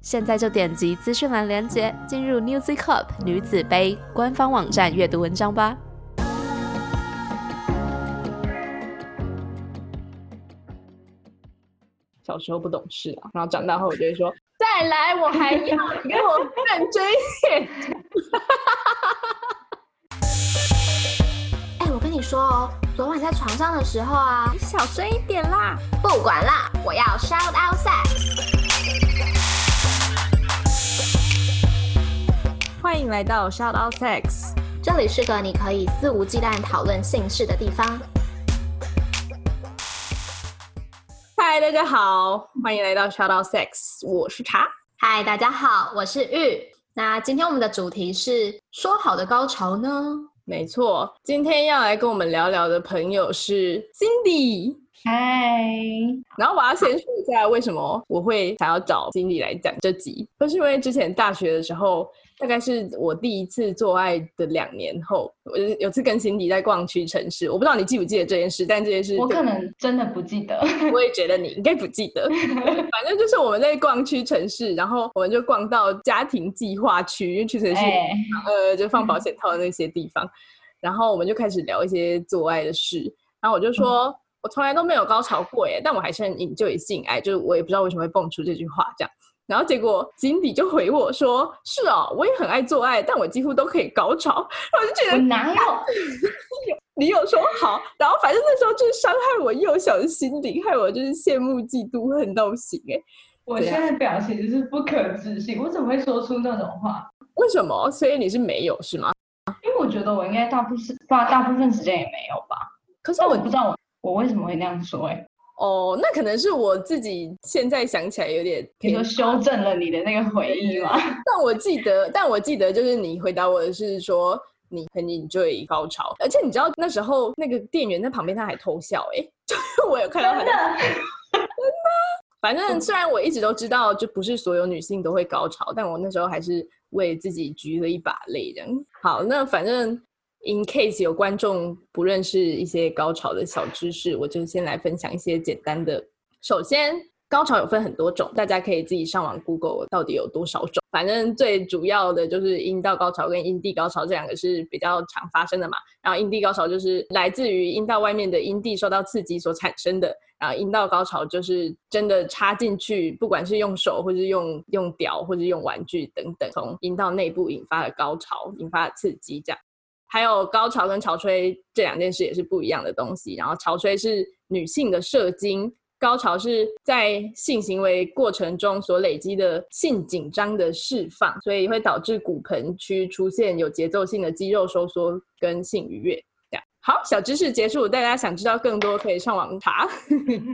现在就点击资讯栏链接，进入 e z Cup 女子杯官方网站阅读文章吧。小时候不懂事啊，然后长大后我就会说。再来，我还要给我认真一点。哎，我跟你说哦，昨晚在床上的时候啊，你小声一点啦。不管啦，我要 shout out sex。欢迎来到 shout out sex，这里是个你可以肆无忌惮讨论性事的地方。嗨，大家好，欢迎来到 Shout Out Sex，我是茶。嗨，大家好，我是玉。那今天我们的主题是说好的高潮呢？没错，今天要来跟我们聊聊的朋友是 Cindy。嗨，然后我要先说一下为什么我会想要找 Cindy 来讲这集，就是因为之前大学的时候。大概是我第一次做爱的两年后，我有次跟辛迪在逛屈臣氏，我不知道你记不记得这件事，但这件事我可能真的不记得。我也觉得你应该不记得，反正就是我们在逛屈臣氏，然后我们就逛到家庭计划区，因为屈臣氏呃就放保险套的那些地方，然后我们就开始聊一些做爱的事，然后我就说我从来都没有高潮过耶，但我还是很引就以性爱，就是我也不知道为什么会蹦出这句话这样。然后结果金迪就回我说：“是哦，我也很爱做爱，但我几乎都可以高潮。”我就觉得哪有？你有说好？然后反正那时候就是伤害我幼小的心灵，害我就是羡慕嫉妒恨到不行哎！我现在表情就是不可置信，我怎么会说出那种话？为什么？所以你是没有是吗？因为我觉得我应该大部分大大部分时间也没有吧。可是我不知道我我为什么会那样说哎。哦，那可能是我自己现在想起来有点，你说修正了你的那个回忆吗？但我记得，但我记得就是你回答我的是说你很 enjoy 高潮，而且你知道那时候那个店员在旁边他还偷笑，哎，我有看到他，真的，真的。反正虽然我一直都知道，就不是所有女性都会高潮，但我那时候还是为自己举了一把泪，这样。好，那反正。In case 有观众不认识一些高潮的小知识，我就先来分享一些简单的。首先，高潮有分很多种，大家可以自己上网 Google 到底有多少种。反正最主要的就是阴道高潮跟阴蒂高潮这两个是比较常发生的嘛。然后阴蒂高潮就是来自于阴道外面的阴蒂受到刺激所产生的。然后阴道高潮就是真的插进去，不管是用手或是用用屌或者用玩具等等，从阴道内部引发的高潮，引发的刺激这样。还有高潮跟潮吹这两件事也是不一样的东西。然后潮吹是女性的射精，高潮是在性行为过程中所累积的性紧张的释放，所以会导致骨盆区出现有节奏性的肌肉收缩跟性愉悦。这样好，小知识结束。大家想知道更多可以上网查。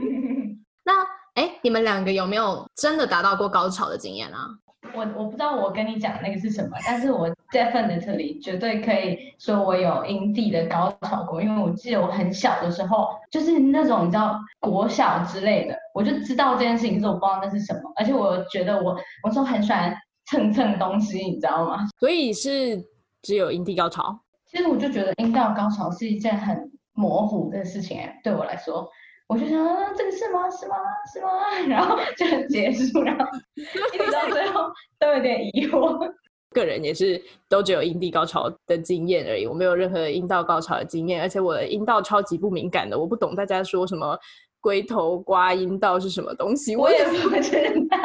那哎，你们两个有没有真的达到过高潮的经验啊？我我不知道我跟你讲那个是什么，但是我 definitely 绝对可以说我有阴蒂的高潮过，因为我记得我很小的时候，就是那种你知道国小之类的，我就知道这件事情，可是我不知道那是什么，而且我觉得我我说很喜欢蹭蹭东西，你知道吗？所以是只有阴蒂高潮？其实我就觉得阴道高潮是一件很模糊的事情，欸，对我来说。我就想啊，这个是吗？是吗？是吗？然后就结束，然后一直到最后都有点疑惑。个人也是都只有阴蒂高潮的经验而已，我没有任何阴道高潮的经验，而且我的阴道超级不敏感的，我不懂大家说什么龟头刮阴道是什么东西，我也不知道，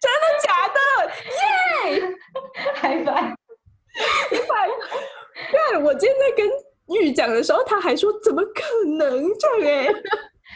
真的假的？耶！拜拜！对，我今天在跟玉讲的时候，他还说怎么可能这样？哎。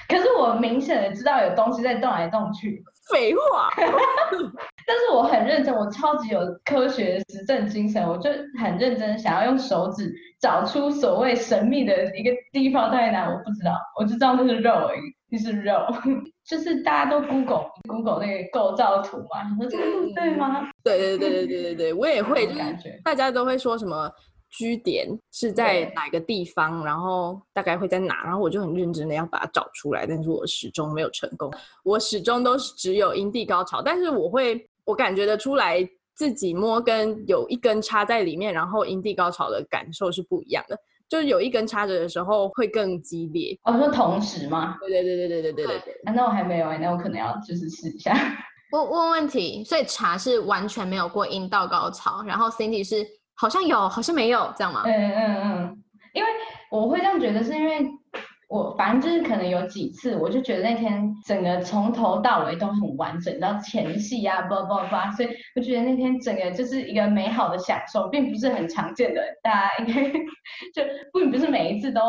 可是我明显的知道有东西在动来动去，废话。但是我很认真，我超级有科学实证精神，我就很认真想要用手指找出所谓神秘的一个地方在哪，我不知道，我就知道那是肉而已。就是肉，就是大家都 Google Google 那个构造图嘛，你说这个路对吗？对对对对对对对，我也会，就是感觉大家都会说什么居点是在哪个地方，然后大概会在哪，然后我就很认真的要把它找出来，但是我始终没有成功，我始终都是只有阴蒂高潮，但是我会，我感觉得出来自己摸跟有一根插在里面，然后阴蒂高潮的感受是不一样的，就是有一根插着的时候会更激烈。哦，说同时吗？对对对对对对对对对。啊，那我还没有哎、那我可能要就是试一下。问问问题，所以茶是完全没有过阴道高潮，然后 Cindy 是好像有，好像没有，这样吗？嗯嗯嗯，因为我会这样觉得，是因为我反正就是可能有几次，我就觉得那天整个从头到尾都很完整，到前戏啊，叭叭叭，所以我觉得那天整个就是一个美好的享受，并不是很常见的，大家应该就并不是每一次都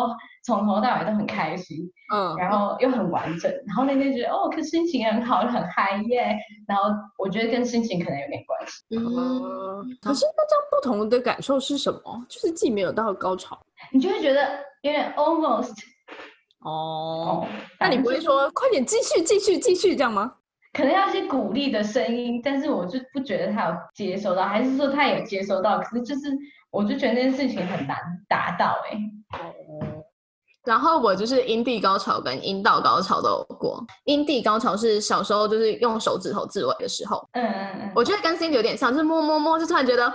从头到尾都很开心，嗯，然后又很完整，然后那天觉得哦，可心情很好，很嗨耶，然后我觉得跟心情可能有点关系。嗯，嗯，可是那这样不同的感受是什么？就是既没有到高潮你就会觉得有点 almost 哦，哦，那你不会说快点继续继续继续这样吗？可能要一些鼓励的声音，但是我就不觉得他有接收到，还是说他有接收到，可是就是我就觉得那件事情很难达到哎、然后我就是阴蒂高潮跟阴道高潮都有过。阴蒂高潮是小时候就是用手指头自慰的时候，嗯嗯嗯，我觉得跟 Cindy 有点像，就是摸摸摸，就突然觉得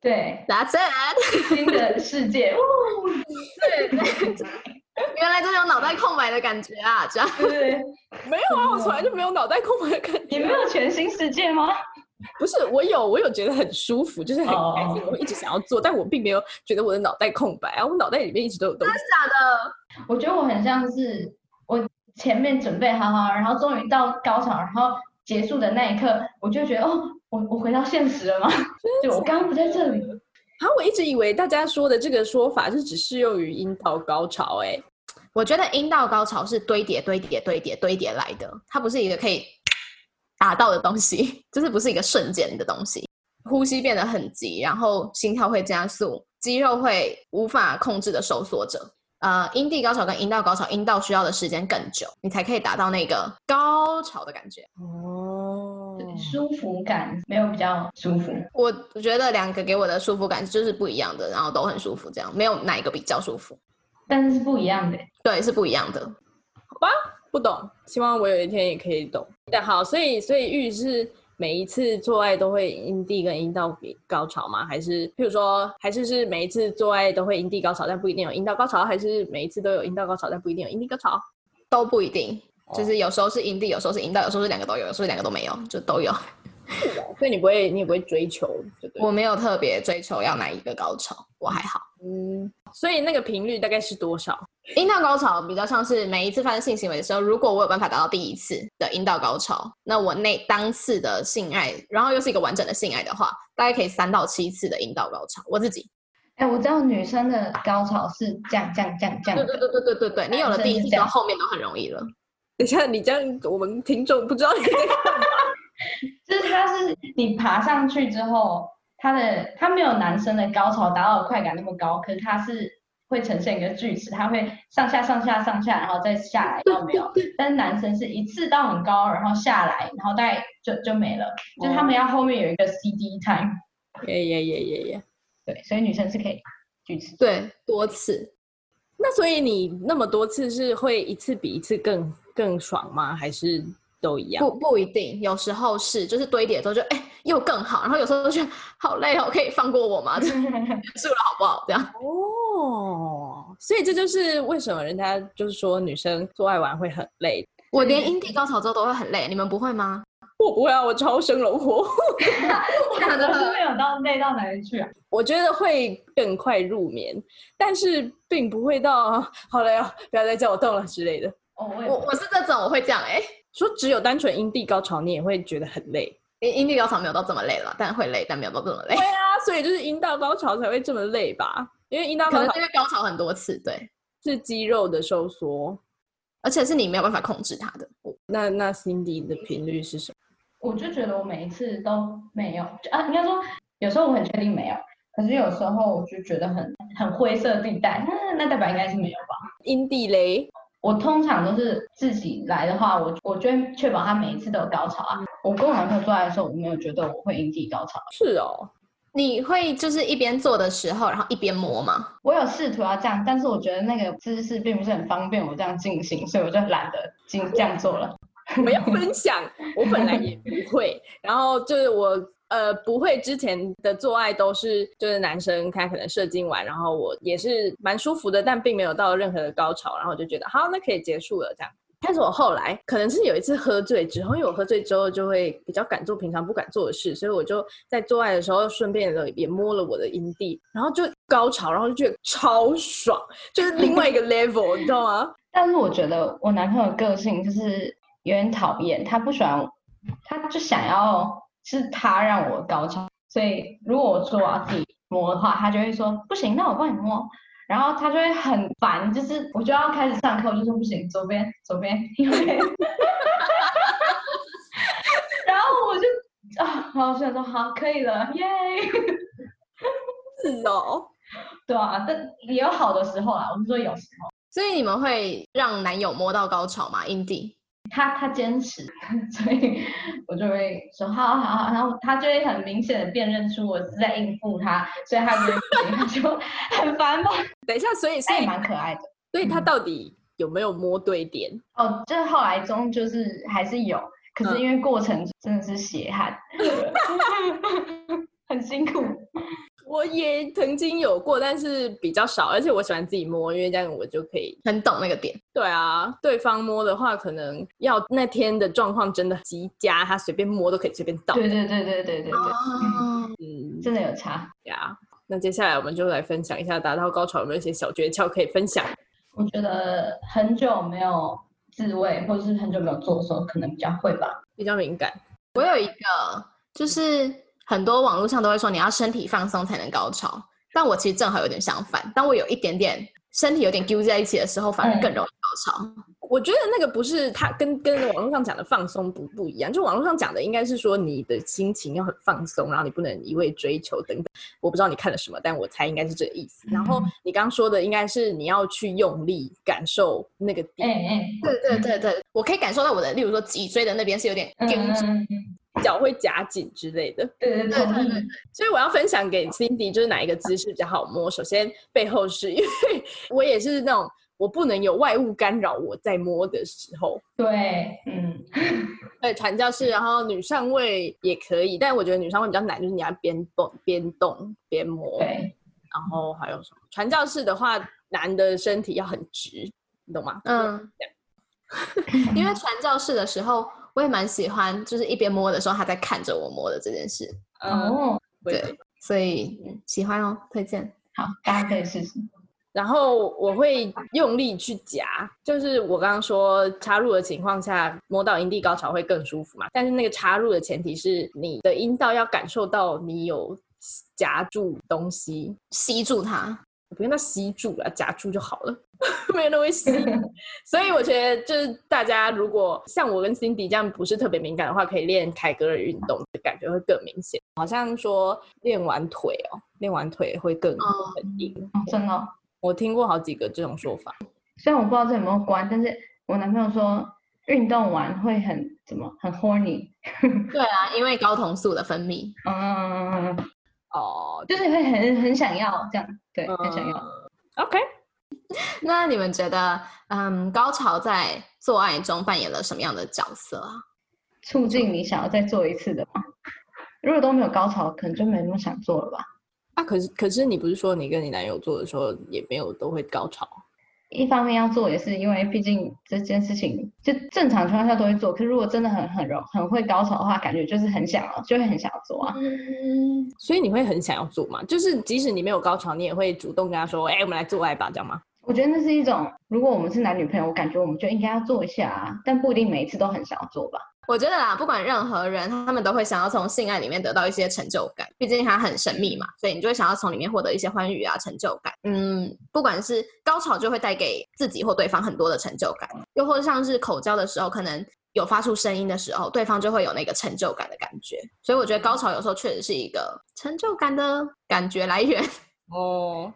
对。That's it，新的世界，哦对 对，原来就是有脑袋空白的感觉啊，这样。对对对，没有啊，我从来就没有脑袋空白的感觉。你没有全新世界吗？不是，我有，我有觉得很舒服，就是很开心，哦我会一直想要做，但我并没有觉得我的脑袋空白啊，我脑袋里面一直都有东西。假的，我觉得我很像是我前面准备好好，然后终于到高潮，然后结束的那一刻，我就觉得哦，我我回到现实了吗？就我刚刚不在这里。啊，我一直以为大家说的这个说法是只适用于阴道高潮、欸，哎，我觉得阴道高潮是堆叠、堆叠、堆叠、堆叠来的，它不是一个可以达到的东西，就是不是一个瞬间的东西。呼吸变得很急，然后心跳会加速，肌肉会无法控制的收缩着。呃，阴蒂高潮跟阴道高潮，阴道需要的时间更久，你才可以达到那个高潮的感觉。哦对舒服感没有比较舒服。我我觉得两个给我的舒服感就是不一样的，然后都很舒服，这样没有哪一个比较舒服。但是是不一样的。对，是不一样的。好吧不懂，希望我有一天也可以懂。但好，所以所以玉是每一次做爱都会阴蒂跟阴道高潮吗？还是譬如说，还是是每一次做爱都会阴蒂高潮，但不一定有阴道高潮？还是每一次都有阴道高潮，但不一定有阴蒂高潮？都不一定，就是有时候是阴蒂，有时候是阴道，有时候是两个都有，有时候两个都没有，就都有。所以你不会，你也不会追求，对对？我没有特别追求要哪一个高潮，我还好。嗯，所以那个频率大概是多少？阴道高潮比较像是每一次发生性行为的时候，如果我有办法达到第一次的阴道高潮，那我那当次的性爱，然后又是一个完整的性爱的话，大概可以三到七次的阴道高潮。我自己，哎，我知道女生的高潮是这样这样这样这样的。对对对对对对对，你有了第一次之后，后面都很容易了。等一下，你这样我们听众不知道你在干嘛。就是它是你爬上去之后，它的它没有男生的高潮达到的快感那么高，可是它是会呈现一个锯齿，它会上下上下上下，然后再下来到没有。但是男生是一次到很高，然后下来，然后大概就就没了。就他们要后面有一个 CD time，耶耶耶耶耶！对，所以女生是可以锯齿。对，多次。那所以你那么多次是会一次比一次更更爽吗？还是都一样？不不一定，有时候是就是堆叠之后就哎、又更好，然后有时候就觉得好累哦，可以放过我吗？结束了好不好？这样哦，所以这就是为什么人家就是说女生做爱玩会很累。我连阴蒂高潮之后都会很累，你们不会吗？我不会啊，我超生龙活。真的我是没有到累到哪里去啊。我觉得会更快入眠，但是并不会到好累哦，不要再叫我动了之类的。哦，我我我是这种，我会这样哎、说只有单纯阴蒂高潮，你也会觉得很累。阴阴蒂高潮没有到这么累了，但会累，但没有到这么累对。啊，所以就是阴道高潮才会这么累吧？因为阴道可能高潮因为高潮很多次，对，是肌肉的收缩。而且是你没有办法控制它的。那那 Cindy 的频率是什么？我就觉得我每一次都没有啊，应该说有时候我很确定没有，可是有时候我就觉得很很灰色地带，那那代表应该是没有吧？阴蒂雷我通常都是自己来的话，我我就会确保他每一次都有高潮啊。我跟我男朋友做爱的时候，我没有觉得我会引起高潮。是哦，你会就是一边做的时候，然后一边摸吗？我有试图要这样，但是我觉得那个姿势并不是很方便我这样进行，所以我就懒得进这样做了。我要分享，我本来也不会，然后就是我呃不会之前的做爱都是就是男生他可能射精完，然后我也是蛮舒服的，但并没有到任何的高潮，然后我就觉得好，那可以结束了这样。但是我后来可能是有一次喝醉之后，因为我喝醉之后就会比较敢做平常不敢做的事，所以我就在做爱的时候顺便的也摸了我的阴蒂，然后就高潮，然后就觉得超爽，就是另外一个 level，你知道吗？但是我觉得我男朋友个性就是有点讨厌，他不喜欢，他就想要是他让我高潮，所以如果我说我要自己摸的话，他就会说不行，那我帮你摸。然后他就会很烦，就是我就要开始上课，我就说不行，左边左边，因为 然后我就啊，然后想说好，可以了，耶，是哦，对啊，但也有好的时候啦，我是说有时候，所以你们会让男友摸到高潮吗？阴蒂？他他坚持，所以我就会说好好好，然后他就会很明显的辨认出我是在应付他，所以他就他就很烦吧。等一下，所以是他也蛮可爱的，所以他到底有没有摸对点？哦，就是后来中就是还是有，可是因为过程真的是血汗，很辛苦。我也曾经有过，但是比较少，而且我喜欢自己摸，因为这样我就可以很懂那个点。对啊，对方摸的话，可能要那天的状况真的极佳，他随便摸都可以随便到。对对对对对对对，哦，嗯，真的有差。呀。那接下来我们就来分享一下达到高潮有没有一些小诀窍可以分享。我觉得很久没有自慰，或者是很久没有做的时候，可能比较会吧。比较敏感，我有一个，就是很多网络上都会说你要身体放松才能高潮，但我其实正好有点相反，当我有一点点身体有点揪在一起的时候，反而更容易高潮。我觉得那个不是他跟跟网络上讲的放松不不一样，就网络上讲的应该是说你的心情要很放松，然后你不能一味追求等等。我不知道你看了什么，但我猜应该是这个意思。然后你刚刚说的应该是你要去用力感受那个哎点，哎，对对对对，我可以感受到我的，例如说脊椎的那边是有点嗯揪住。嗯嗯，脚会夹紧之类的。对对对对对，所以我要分享给 Cindy，就是哪一个姿势比较好摸。首先背后是因为我也是那种我不能有外物干扰我在摸的时候。对，嗯，对，传教士，然后女上位也可以，但我觉得女上位比较难，就是你要边动边动边摸。对，然后还有什么？传教士的话，男的身体要很直，你懂吗？嗯，因为传教士的时候，我也蛮喜欢，就是一边摸的时候他在看着我摸的这件事，嗯，哦，对。对所以、嗯喜欢哦，推荐。好，大家可以试试。然后我会用力去夹，就是我刚刚说插入的情况下，摸到阴蒂高潮会更舒服嘛。但是那个插入的前提是你的阴道要感受到你有夹住东西，吸住它，不用到吸住了，夹住就好了，没有那么细。所以我觉得就是大家如果像我跟 Cindy 这样不是特别敏感的话，可以练凯格尔运动，感觉会更明显。好像说练完腿哦，练完腿会更哦稳定。哦，真的哦、我听过好几个这种说法。虽然我不知道这有没有关，但是我男朋友说运动完会很怎么很 horny，对啊，因为睾酮素的分泌。嗯，哦，就是会很很想要这样，对，很想要。嗯 OK，那你们觉得，嗯，高潮在做爱中扮演了什么样的角色啊？促进你想要再做一次的吗？如果都没有高潮，可能就没那么想做了吧。啊，可是可是你不是说你跟你男友做的时候也没有都会高潮？一方面要做，也是因为毕竟这件事情就正常情况下都会做，可是如果真的很很容很会高潮的话，感觉就是很想要，就会很想要做啊。嗯，所以你会很想要做吗？就是即使你没有高潮，你也会主动跟他说：“哎、我们来做爱吧，这样吗我觉得那是一种，如果我们是男女朋友，我感觉我们就应该要做一下啊，但不一定每一次都很想要做吧。我觉得啦，不管任何人，他们都会想要从性爱里面得到一些成就感，毕竟它很神秘嘛，所以你就会想要从里面获得一些欢愉啊、成就感。嗯，不管是高潮就会带给自己或对方很多的成就感，又或者像是口交的时候，可能有发出声音的时候，对方就会有那个成就感的感觉。所以我觉得高潮有时候确实是一个成就感的感觉来源。”哦，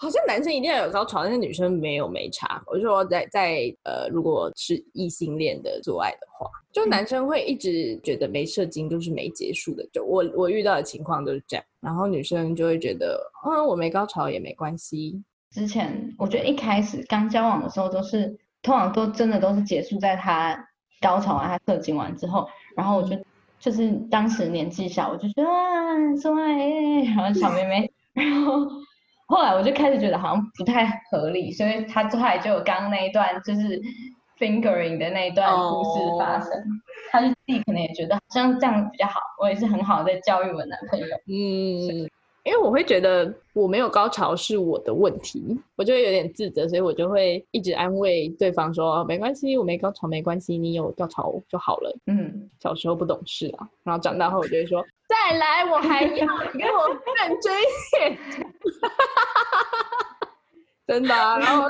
好像男生一定要有高潮，但是女生没有没差。我就说在在呃，如果是异性恋的做爱的话，就男生会一直觉得没射精就是没结束的。就我我遇到的情况都是这样，然后女生就会觉得，嗯，我没高潮也没关系。之前我觉得一开始刚交往的时候都是，通常都真的都是结束在他高潮完、他射精完之后，然后我就就是当时年纪小，我就觉得啊，做爱，然后小妹妹，然后。后来我就开始觉得好像不太合理，所以他后来就有刚刚那一段就是 fingering 的那一段故事发生，他就自己可能也觉得好像这样比较好。我也是很好在教育我男朋友，嗯，因为我会觉得我没有高潮是我的问题，我就会有点自责，所以我就会一直安慰对方说没关系，我没高潮没关系，你有高潮就好了。嗯，小时候不懂事啊，然后长大后我就会说。再来，我还要你给我认真一点，真的。然后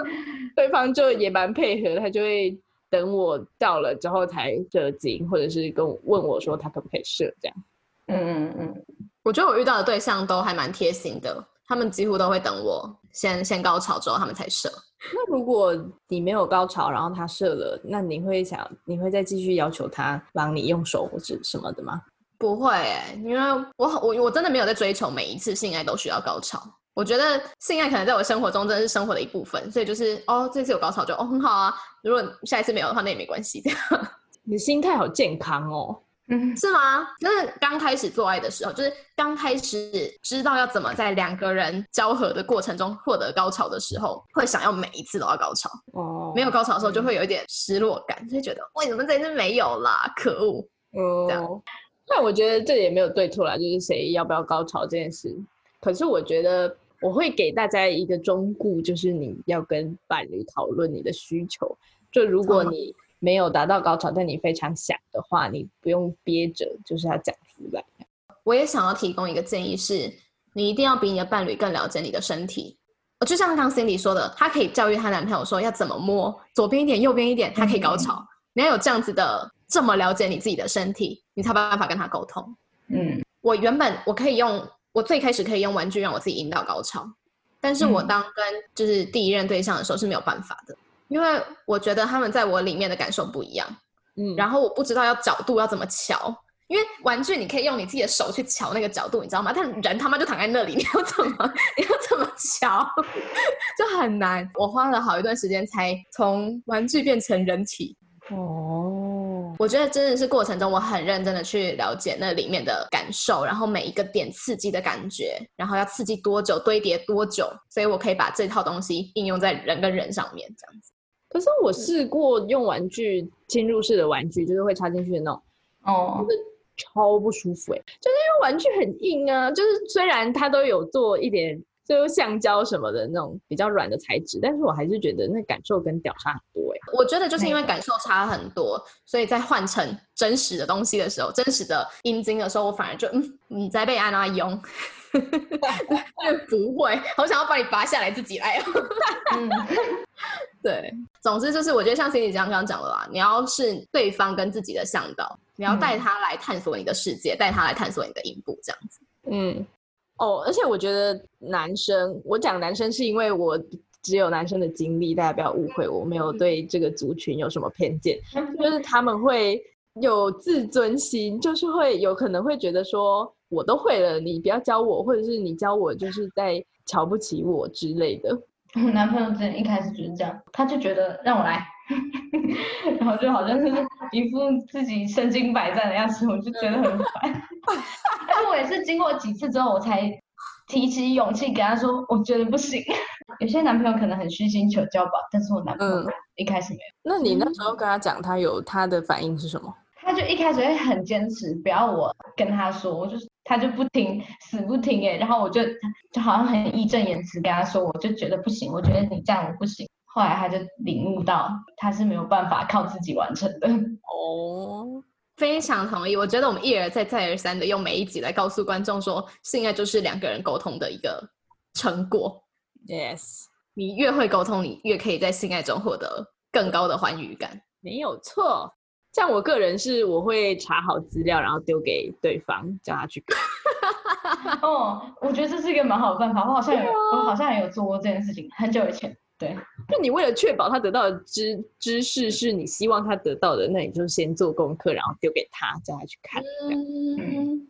对方就也蛮配合，他就会等我到了之后才射精，或者是跟我问我说他可不可以射这样。嗯嗯嗯，我觉得我遇到的对象都还蛮贴心的，他们几乎都会等我先先高潮之后他们才射。那如果你没有高潮，然后他射了，那你会想你会再继续要求他帮你用手或者什么的吗？不会，因为我我我真的没有在追求每一次性爱都需要高潮。我觉得性爱可能在我生活中真的是生活的一部分，所以就是哦，这次有高潮就哦很好啊。如果下一次没有的话，那也没关系。你心态好健康哦，嗯，是吗？那刚开始做爱的时候，就是刚开始知道要怎么在两个人交合的过程中获得高潮的时候，会想要每一次都要高潮。哦，没有高潮的时候就会有一点失落感，就觉得为什么这次没有啦？可恶，哦，这样。但我觉得这也没有对错啦，就是谁要不要高潮这件事。可是我觉得我会给大家一个忠告，就是你要跟伴侣讨论你的需求。就如果你没有达到高潮，但你非常想的话，你不用憋着，就是要讲出来。我也想要提供一个建议，是你一定要比你的伴侣更了解你的身体。就像刚 Cindy 说的，她可以教育她男朋友说要怎么摸，左边一点，右边一点，她可以高潮。你要有这样子的。这么了解你自己的身体，你才有办法跟他沟通。嗯，我原本我可以用，我最开始可以用玩具让我自己引导高潮，但是我当跟就是第一任对象的时候是没有办法的，因为我觉得他们在我里面的感受不一样。嗯，然后我不知道要角度要怎么瞧，因为玩具你可以用你自己的手去瞧那个角度，你知道吗？但人他妈就躺在那里，你要怎么你要怎么瞧，就很难。我花了好一段时间才从玩具变成人体。哦，我觉得真的是过程中，我很认真的去了解那里面的感受，然后每一个点刺激的感觉，然后要刺激多久，堆叠多久，所以我可以把这套东西应用在人跟人上面这样子。可是我试过用玩具侵入式的玩具，就是会插进去的那种，哦，超不舒服哎，就是因为玩具很硬啊，就是虽然它都有做一点。就是橡胶什么的那种比较软的材质，但是我还是觉得那感受跟屌差很多哎。我觉得就是因为感受差很多，所以在换成真实的东西的时候，真实的阴茎的时候，我反而就嗯，你在被安娜用，不会，我想要把你拔下来自己来。对，总之就是我觉得像 Cindy 刚刚讲的啦，你要是对方跟自己的向导，你要带他来探索你的世界，带他来探索你的阴部，这样子。嗯。哦，而且我觉得男生，我讲男生是因为我只有男生的经历，大家不要误会，我没有对这个族群有什么偏见，就是他们会有自尊心，就是会有可能会觉得说我都会了，你不要教我，或者是你教我就是在瞧不起我之类的。我 男朋友之前一开始就是这样，他就觉得让我来，然后就好像是一副自己身经百战的样子，我就觉得很烦。但是我也是经过几次之后，我才提起勇气给他说，我觉得不行。有些男朋友可能很虚心求教吧，但是我男朋友一开始没有。那你那时候跟他讲，他有他的反应是什么？他就一开始会很坚持，不要我跟他说，我就是他就不听，死不听哎。然后我就就好像很义正言辞跟他说，我就觉得不行，我觉得你这样我不行。后来他就领悟到，他是没有办法靠自己完成的。哦。非常同意，我觉得我们一而再、再而三的用每一集来告诉观众说，性爱就是两个人沟通的一个成果。Yes，你越会沟通，你越可以在性爱中获得更高的欢愉感。没有错，像我个人是，我会查好资料，然后丢给对方，叫他去。哦，我觉得这是一个蛮好的办法，我好像有，我好像也有做过这件事情，很久以前。对，就你为了确保他得到的知知识是你希望他得到的，那你就先做功课，然后丢给他，叫他去看。嗯，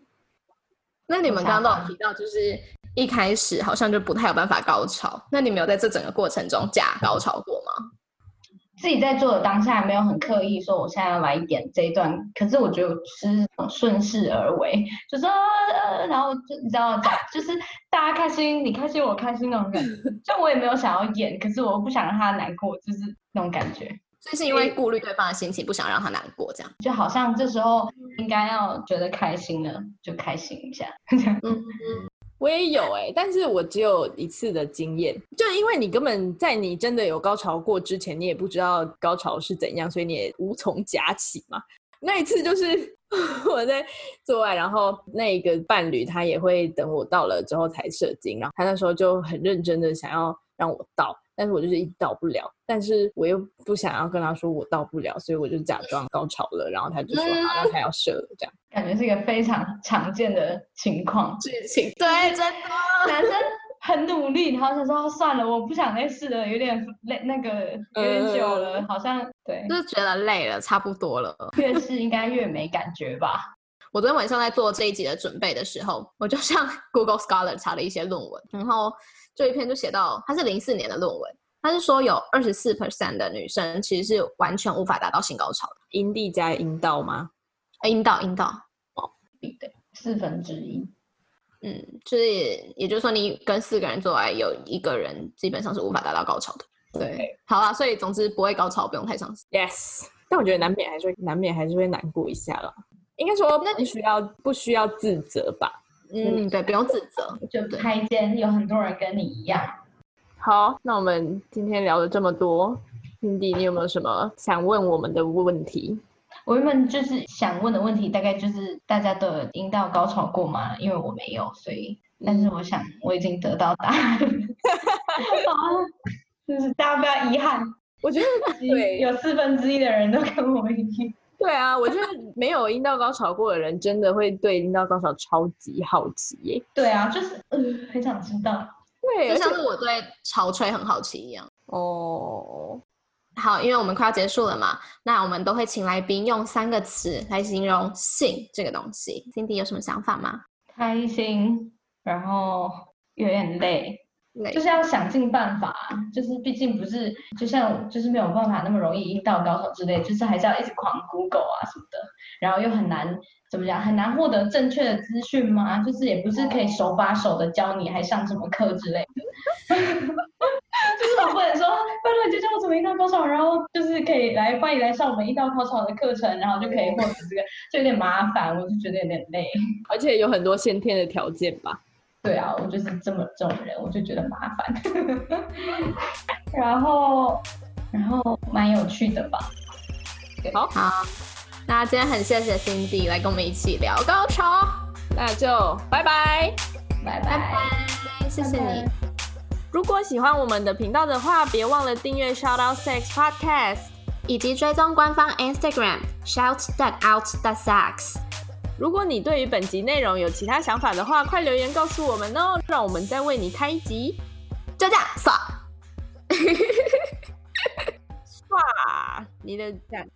那你们刚刚都有提到，就是一开始好像就不太有办法高潮，那你们有在这整个过程中假高潮过吗？自己在做的当下没有很刻意说我现在要来演这一段，可是我觉得是顺势而为，就说呃，然后就你知道，就是大家开心，你开心我开心那种感觉。就我也没有想要演，可是我不想让他难过，就是那种感觉。所以是因为顾虑对方的心情，不想让他难过，这样就好像这时候应该要觉得开心了，就开心一下。嗯 嗯。我也有哎，但是我只有一次的经验，就因为你根本在你真的有高潮过之前，你也不知道高潮是怎样，所以你也无从假起嘛。那一次就是 我在做爱，然后那个伴侣他也会等我到了之后才射精，然后他那时候就很认真的想要让我到。但是我就是一直到不了，但是我又不想要跟他说我到不了，所以我就假装高潮了，然后他就说好，那他要射了，这样感觉是一个非常常见的情况剧情。对，真的，男生很努力，然后就说算了，我不想再试了，有点累，那个有点久了，好像对，就是觉得累了，差不多了。越试应该越没感觉吧？我昨天晚上在做这一集的准备的时候，我就上 Google Scholar 查了一些论文，然后。这一篇就写到，它是零四年的论文，它是说有二十四 percent 的女生其实是完全无法达到性高潮的，阴蒂加阴道吗？阴道，阴道，哦，对，四分之一，嗯，就是也就是说，你跟四个人做爱，有一个人基本上是无法达到高潮的。对，好啊，所以总之不会高潮，不用太伤心。Yes，但我觉得难免还是会难免还是会难过一下了。应该说，那你需要不需要自责吧？嗯，对，不用自责，就开间有很多人跟你一样。好，那我们今天聊了这么多，Cindy，你有没有什么想问我们的问题？我原本就是想问的问题，大概就是大家都有阴道高潮过吗？因为我没有，所以，但是我想我已经得到答案。就是大家不要遗憾，我觉得 对，有四分之一的人都跟我一样。对啊，我觉得没有阴道高潮过的人，真的会对阴道高潮超级好奇耶。对啊，就是嗯，很想知道。对，就像是我对潮吹很好奇一样。哦，好，因为我们快要结束了嘛，那我们都会请来宾用三个词来形容性这个东西。Cindy 有什么想法吗？开心，然后有点累。就是要想尽办法，就是毕竟不是，就像就是没有办法那么容易阴道高手之类，就是还是要一直狂 Google 啊什么的，然后又很难怎么讲，很难获得正确的资讯吗？就是也不是可以手把手的教你，还上什么课之类的，就是我不能说，拜托你就教我怎么阴道高手，然后就是可以来欢迎来上我们阴道高潮的课程，然后就可以获得这个，就有点麻烦，我就觉得有点累，而且有很多先天的条件吧。对啊，我就是这么这种人，我就觉得麻烦。然后，然后蛮有趣的吧？好，好，那今天很谢谢 Cindy 来跟我们一起聊高潮，那就拜拜，拜拜拜，谢谢你。如果喜欢我们的频道的话，别忘了订阅 Shout Out Sex Podcast，以及追踪官方 Instagram Shout That Out That Sex。如果你对于本集内容有其他想法的话，快留言告诉我们哦，让我们再为你开一集。就这样，刷，刷，你的赞。